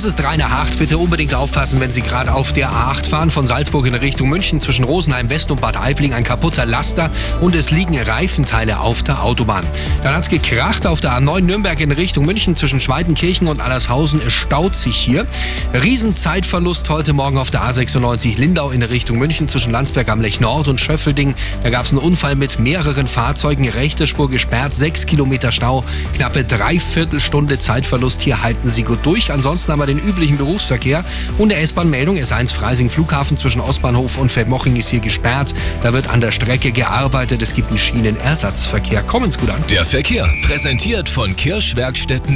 Es ist reine Acht. Bitte unbedingt aufpassen, wenn Sie gerade auf der A8 fahren, von Salzburg in Richtung München zwischen Rosenheim West und Bad Aibling. Ein kaputter Laster und es liegen Reifenteile auf der Autobahn. Dann hat es gekracht auf der A9 Nürnberg in Richtung München zwischen Schweidenkirchen und Allershausen. Es staut sich hier. Riesenzeitverlust heute Morgen auf der A96 Lindau in Richtung München zwischen Landsberg am Lech Nord und Schöffelding. Da gab es einen Unfall mit mehreren Fahrzeugen. Rechte Spur gesperrt, 6 Kilometer Stau, knappe Dreiviertelstunde Zeitverlust. Hier halten Sie gut durch. Ansonsten aber den üblichen Berufsverkehr. Und eine S-Bahn-Meldung, S1 Freising Flughafen zwischen Ostbahnhof und Feldmoching ist hier gesperrt. Da wird an der Strecke gearbeitet. Es gibt einen Schienenersatzverkehr. Kommen's gut an. Der Verkehr präsentiert von Kirschwerkstätten